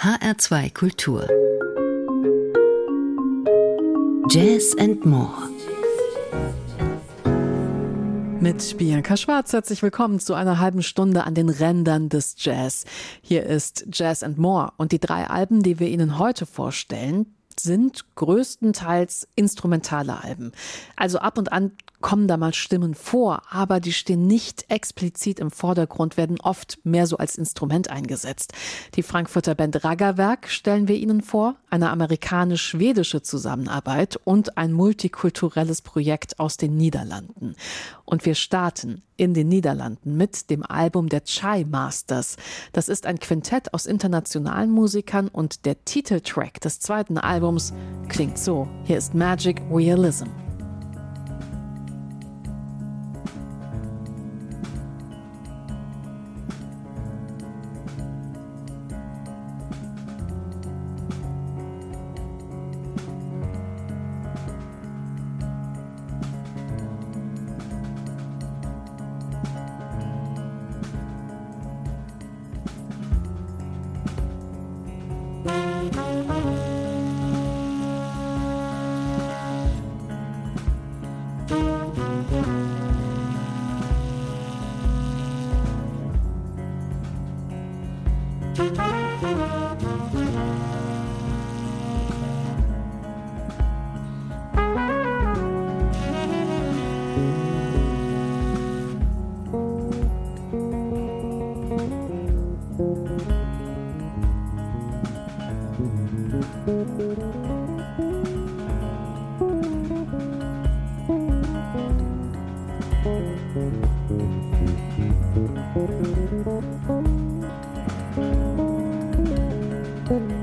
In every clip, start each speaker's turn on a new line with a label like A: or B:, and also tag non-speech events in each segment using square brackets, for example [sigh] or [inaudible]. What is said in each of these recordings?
A: HR2 Kultur Jazz and More
B: mit Bianca Schwarz herzlich willkommen zu einer halben Stunde an den Rändern des Jazz. Hier ist Jazz and More und die drei Alben, die wir Ihnen heute vorstellen, sind größtenteils instrumentale Alben. Also ab und an kommen da mal Stimmen vor, aber die stehen nicht explizit im Vordergrund, werden oft mehr so als Instrument eingesetzt. Die Frankfurter Band Raggerwerk stellen wir Ihnen vor, eine amerikanisch-schwedische Zusammenarbeit und ein multikulturelles Projekt aus den Niederlanden. Und wir starten in den Niederlanden mit dem Album der Chai Masters. Das ist ein Quintett aus internationalen Musikern und der Titeltrack des zweiten Albums klingt so. Hier ist Magic Realism. thank you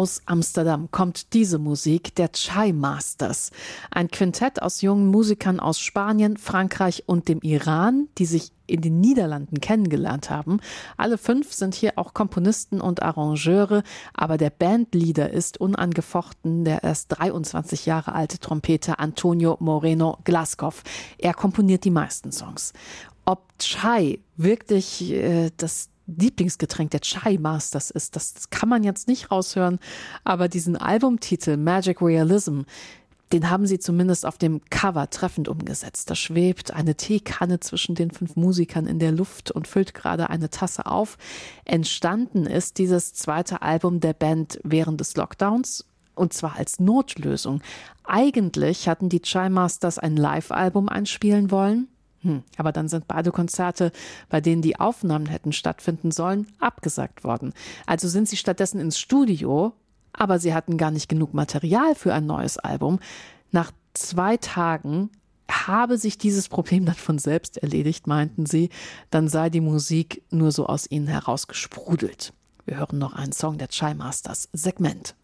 B: Aus Amsterdam kommt diese Musik der Chai Masters, ein Quintett aus jungen Musikern aus Spanien, Frankreich und dem Iran, die sich in den Niederlanden kennengelernt haben. Alle fünf sind hier auch Komponisten und Arrangeure, aber der Bandleader ist unangefochten der erst 23 Jahre alte Trompeter Antonio Moreno Glaskov. Er komponiert die meisten Songs. Ob Chai wirklich äh, das Lieblingsgetränk der Chai Masters ist. Das, kann man jetzt nicht raushören, aber diesen Albumtitel Magic Realism, den haben sie zumindest auf dem Cover treffend umgesetzt. Da schwebt eine Teekanne zwischen den fünf Musikern in der Luft und füllt gerade eine Tasse auf. Entstanden ist dieses zweite Album der Band während des Lockdowns und zwar als Notlösung. Eigentlich hatten die Chai Masters ein Live-Album einspielen wollen. Hm, aber dann sind beide Konzerte, bei denen die Aufnahmen hätten stattfinden sollen, abgesagt worden. Also sind sie stattdessen ins Studio, aber sie hatten gar nicht genug Material für ein neues Album. Nach zwei Tagen habe sich dieses Problem dann von selbst erledigt, meinten sie. Dann sei die Musik nur so aus ihnen herausgesprudelt. Wir hören noch einen Song der Chai Masters, Segment.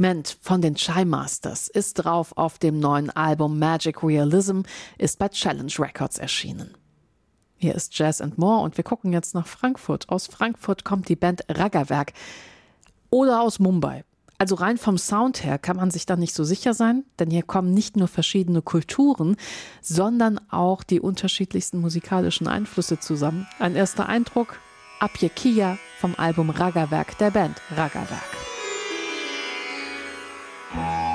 B: Segment von den Chai Masters ist drauf auf dem neuen Album Magic Realism, ist bei Challenge Records erschienen. Hier ist Jazz and More und wir gucken jetzt nach Frankfurt. Aus Frankfurt kommt die Band Raggerwerk oder aus Mumbai. Also rein vom Sound her kann man sich da nicht so sicher sein, denn hier kommen nicht nur verschiedene Kulturen, sondern auch die unterschiedlichsten musikalischen Einflüsse zusammen. Ein erster Eindruck, Abje Kia vom Album Raggerwerk der Band Raggerwerk. Bye.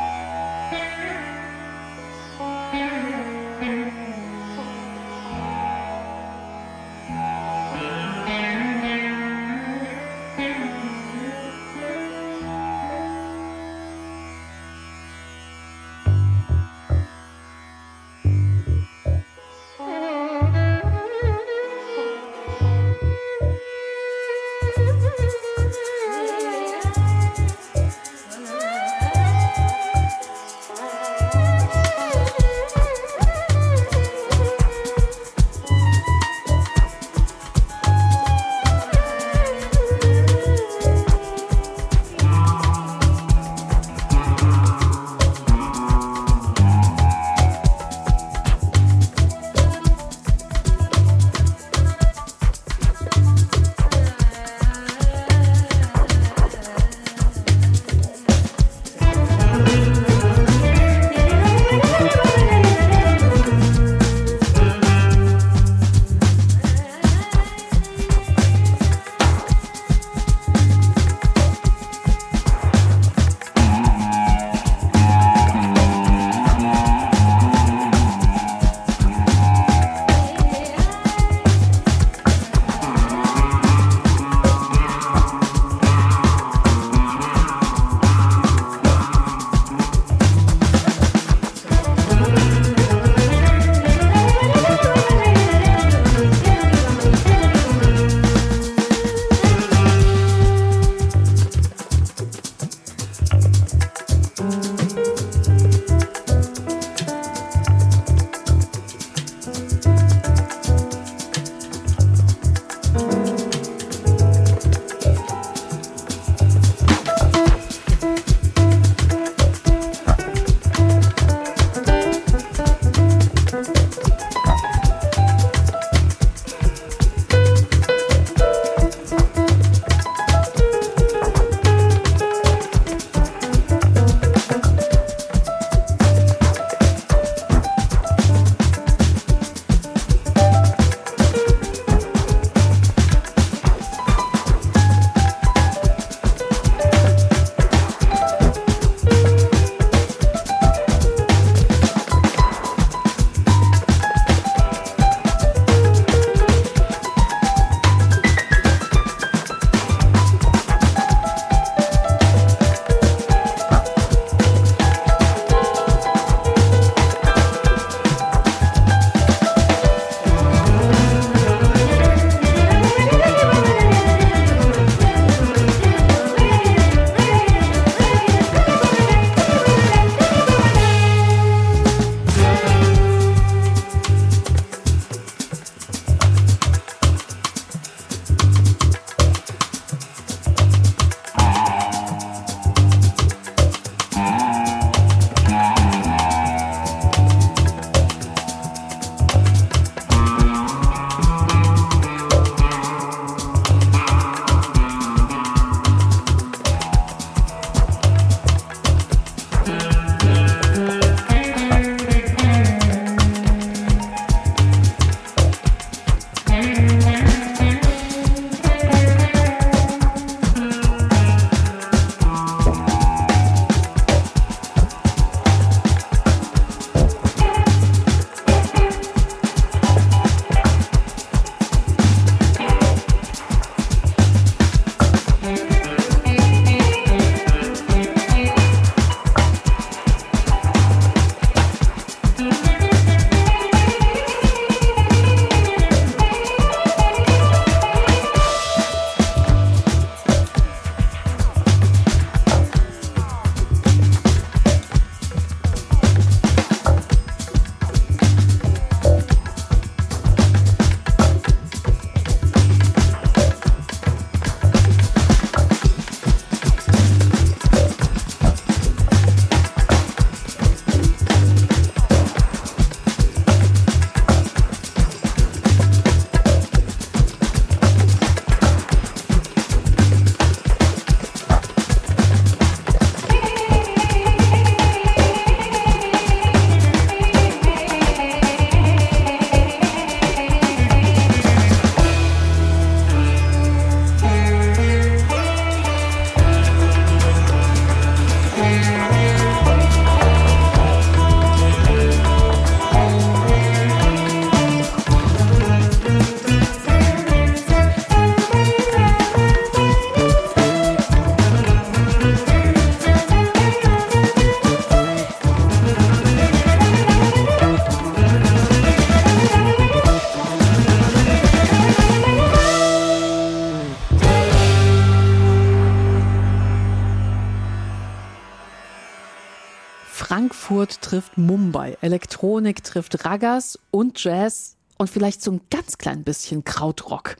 B: Mumbai, Elektronik trifft Ragas und Jazz und vielleicht so ein ganz klein bisschen Krautrock.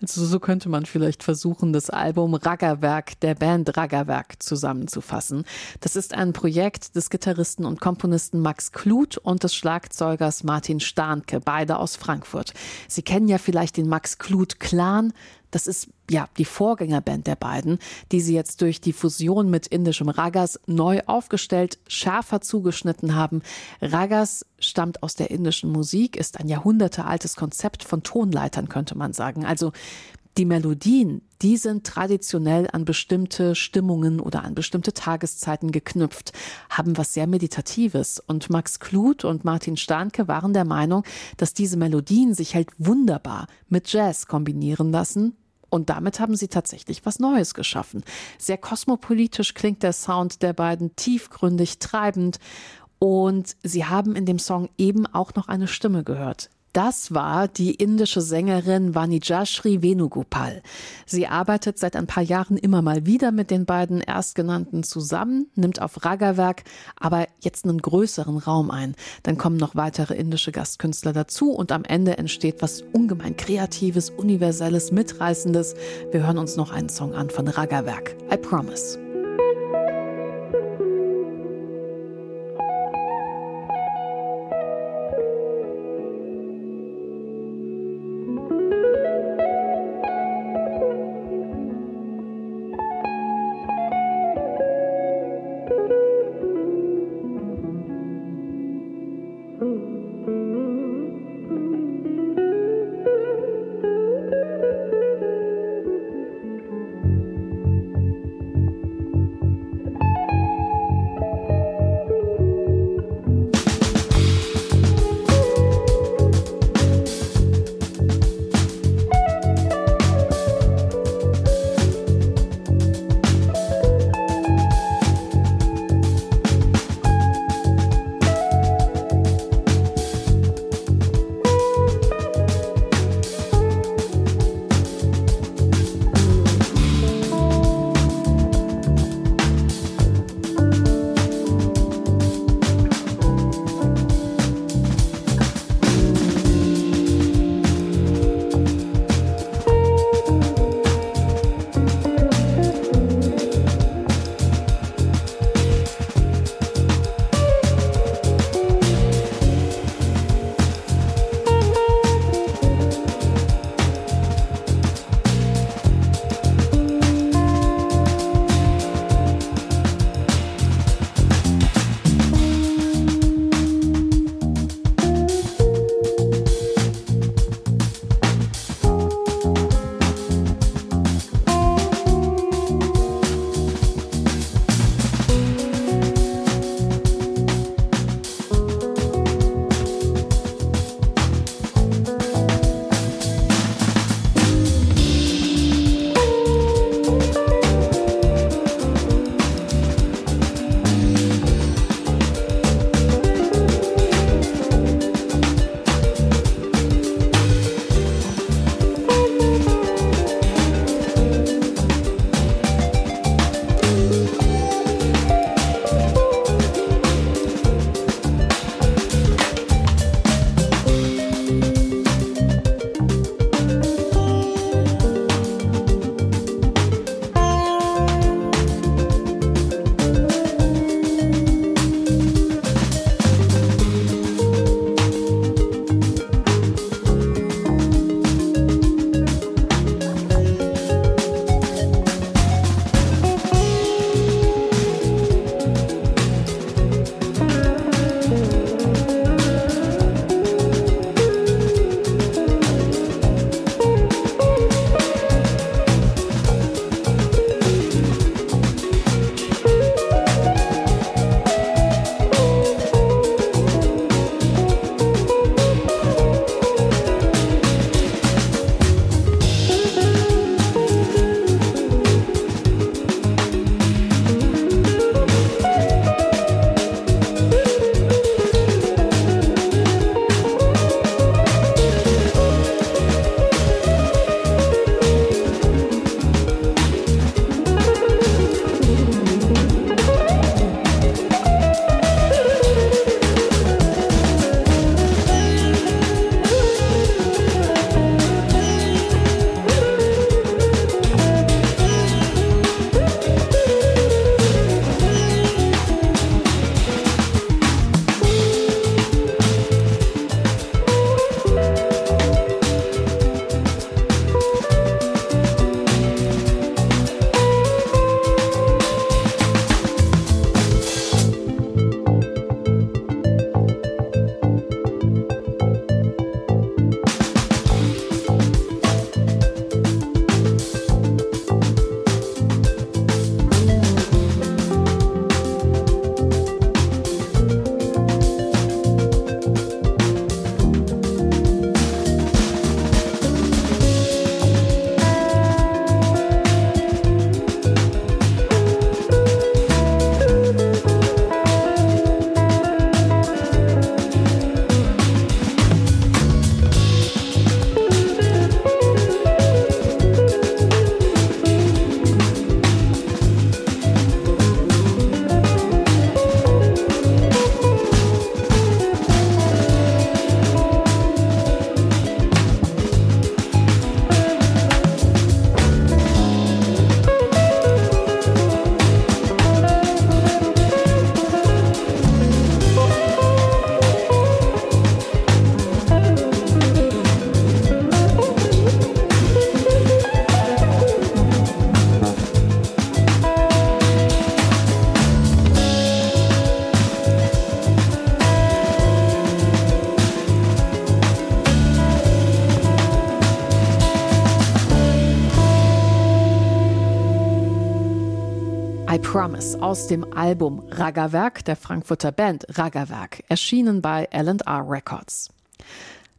B: Also so könnte man vielleicht versuchen, das Album Raggerwerk der Band Raggerwerk zusammenzufassen. Das ist ein Projekt des Gitarristen und Komponisten Max Kluth und des Schlagzeugers Martin Starnke, beide aus Frankfurt. Sie kennen ja vielleicht den Max Kluth Clan. Das ist ja die Vorgängerband der beiden, die sie jetzt durch die Fusion mit indischem Ragas neu aufgestellt, schärfer zugeschnitten haben. Ragas stammt aus der indischen Musik, ist ein jahrhundertealtes Konzept von Tonleitern, könnte man sagen. Also die Melodien, die sind traditionell an bestimmte Stimmungen oder an bestimmte Tageszeiten geknüpft, haben was sehr Meditatives. Und Max Kluth und Martin Starnke waren der Meinung, dass diese Melodien sich halt wunderbar mit Jazz kombinieren lassen und damit haben sie tatsächlich was Neues geschaffen. Sehr kosmopolitisch klingt der Sound der beiden, tiefgründig, treibend. Und sie haben in dem Song eben auch noch eine Stimme gehört. Das war die indische Sängerin Vanijashri Venugopal. Sie arbeitet seit ein paar Jahren immer mal wieder mit den beiden Erstgenannten zusammen, nimmt auf Raggerwerk aber jetzt einen größeren Raum ein. Dann kommen noch weitere indische Gastkünstler dazu und am Ende entsteht was ungemein Kreatives, Universelles, Mitreißendes. Wir hören uns noch einen Song an von Raggerwerk. I Promise. Aus dem Album Raggerwerk der Frankfurter Band Raggerwerk, erschienen bei L&R Records.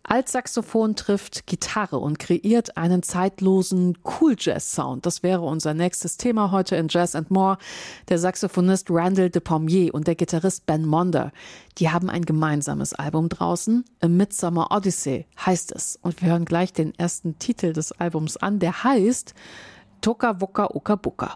B: Altsaxophon trifft Gitarre und kreiert einen zeitlosen Cool Jazz Sound. Das wäre unser nächstes Thema heute in Jazz and More. Der Saxophonist Randall de Pommier und der Gitarrist Ben Monder, die haben ein gemeinsames Album draußen. A Midsummer Odyssey heißt es. Und wir hören gleich den ersten Titel des Albums an, der heißt Toka Woka Oka Buka.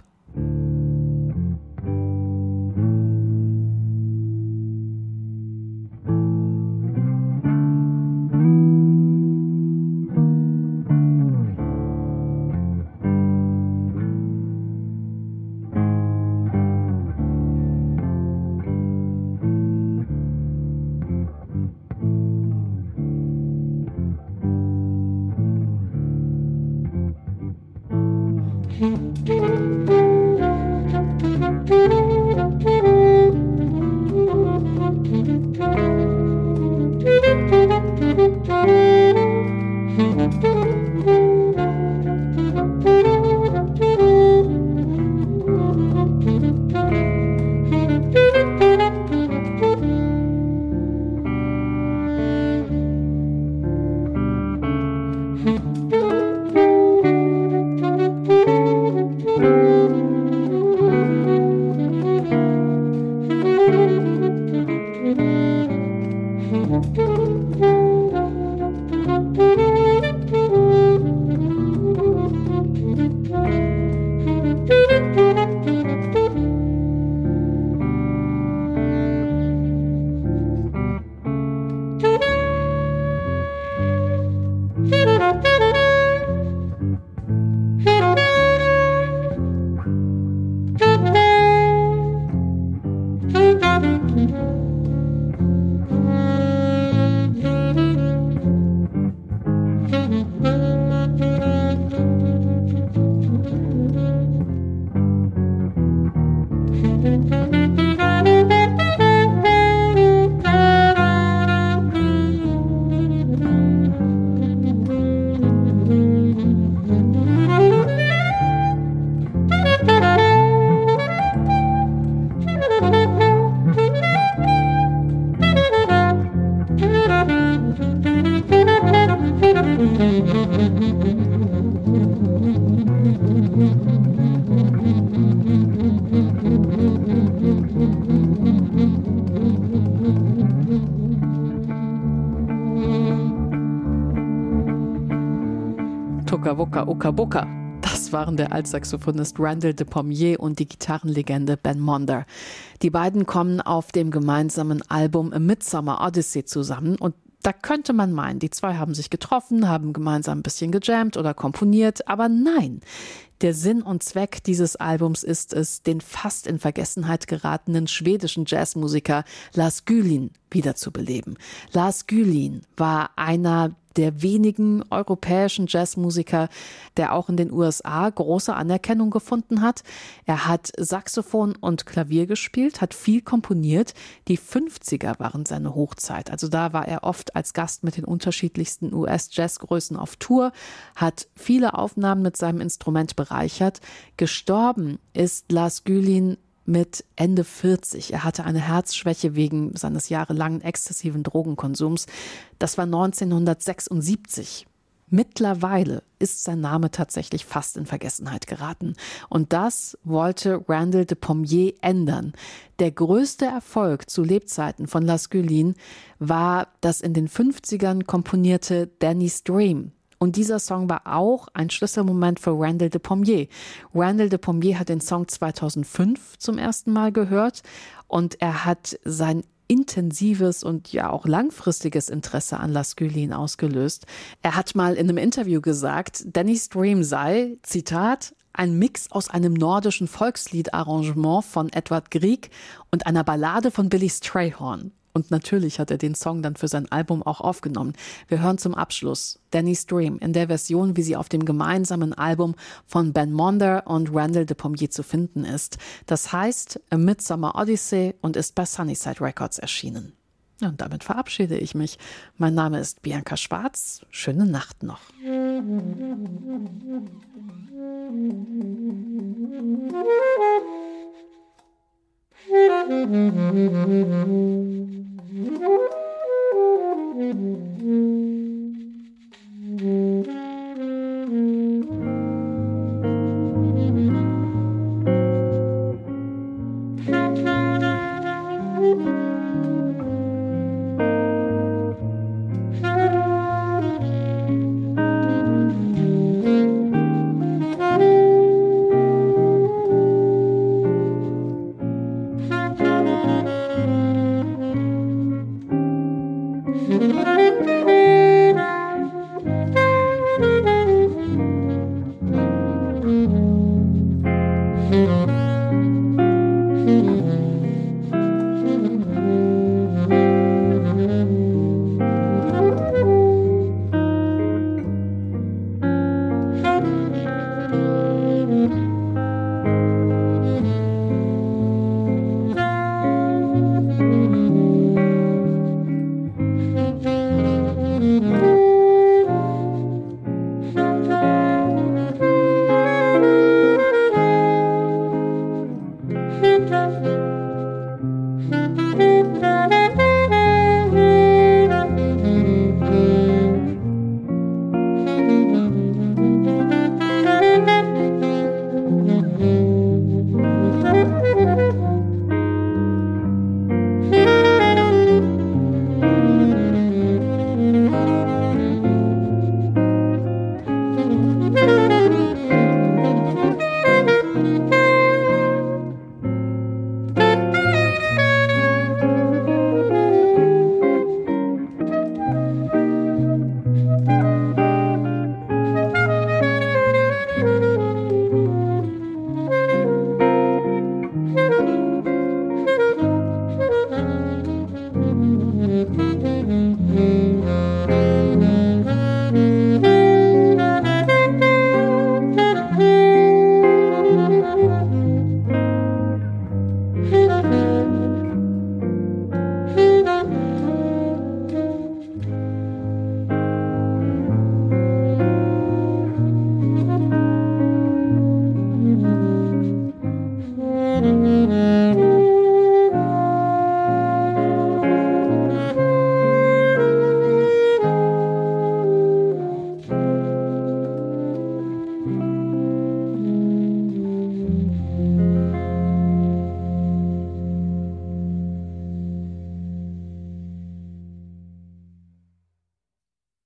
B: Música Uka Buka. Das waren der Altsaxophonist Randall de Pommier und die Gitarrenlegende Ben Monder. Die beiden kommen auf dem gemeinsamen Album A Midsummer Odyssey zusammen und da könnte man meinen, die zwei haben sich getroffen, haben gemeinsam ein bisschen gejammt oder komponiert, aber nein. Der Sinn und Zweck dieses Albums ist es, den fast in Vergessenheit geratenen schwedischen Jazzmusiker Lars Gülin wiederzubeleben. Lars Gülin war einer der wenigen europäischen Jazzmusiker, der auch in den USA große Anerkennung gefunden hat. Er hat Saxophon und Klavier gespielt, hat viel komponiert. Die 50er waren seine Hochzeit. Also da war er oft als Gast mit den unterschiedlichsten US-Jazzgrößen auf Tour, hat viele Aufnahmen mit seinem Instrument bereichert. Gestorben ist Lars Gülin mit Ende 40. Er hatte eine Herzschwäche wegen seines jahrelangen exzessiven Drogenkonsums. Das war 1976. Mittlerweile ist sein Name tatsächlich fast in Vergessenheit geraten. Und das wollte Randall de Pommier ändern. Der größte Erfolg zu Lebzeiten von Las Gullin war das in den 50ern komponierte Danny's Dream. Und dieser Song war auch ein Schlüsselmoment für Randall de Pommier. Randall de Pommier hat den Song 2005 zum ersten Mal gehört und er hat sein intensives und ja auch langfristiges Interesse an Laskulin ausgelöst. Er hat mal in einem Interview gesagt, Danny's Dream sei, Zitat, ein Mix aus einem nordischen Volkslied-Arrangement von Edward Grieg und einer Ballade von Billy Strayhorn. Und natürlich hat er den Song dann für sein Album auch aufgenommen. Wir hören zum Abschluss Danny's Dream in der Version, wie sie auf dem gemeinsamen Album von Ben Monder und Randall de Pommier zu finden ist. Das heißt A Midsummer Odyssey und ist bei Sunnyside Records erschienen. Und damit verabschiede ich mich. Mein Name ist Bianca Schwarz. Schöne Nacht noch.
C: Musik [laughs]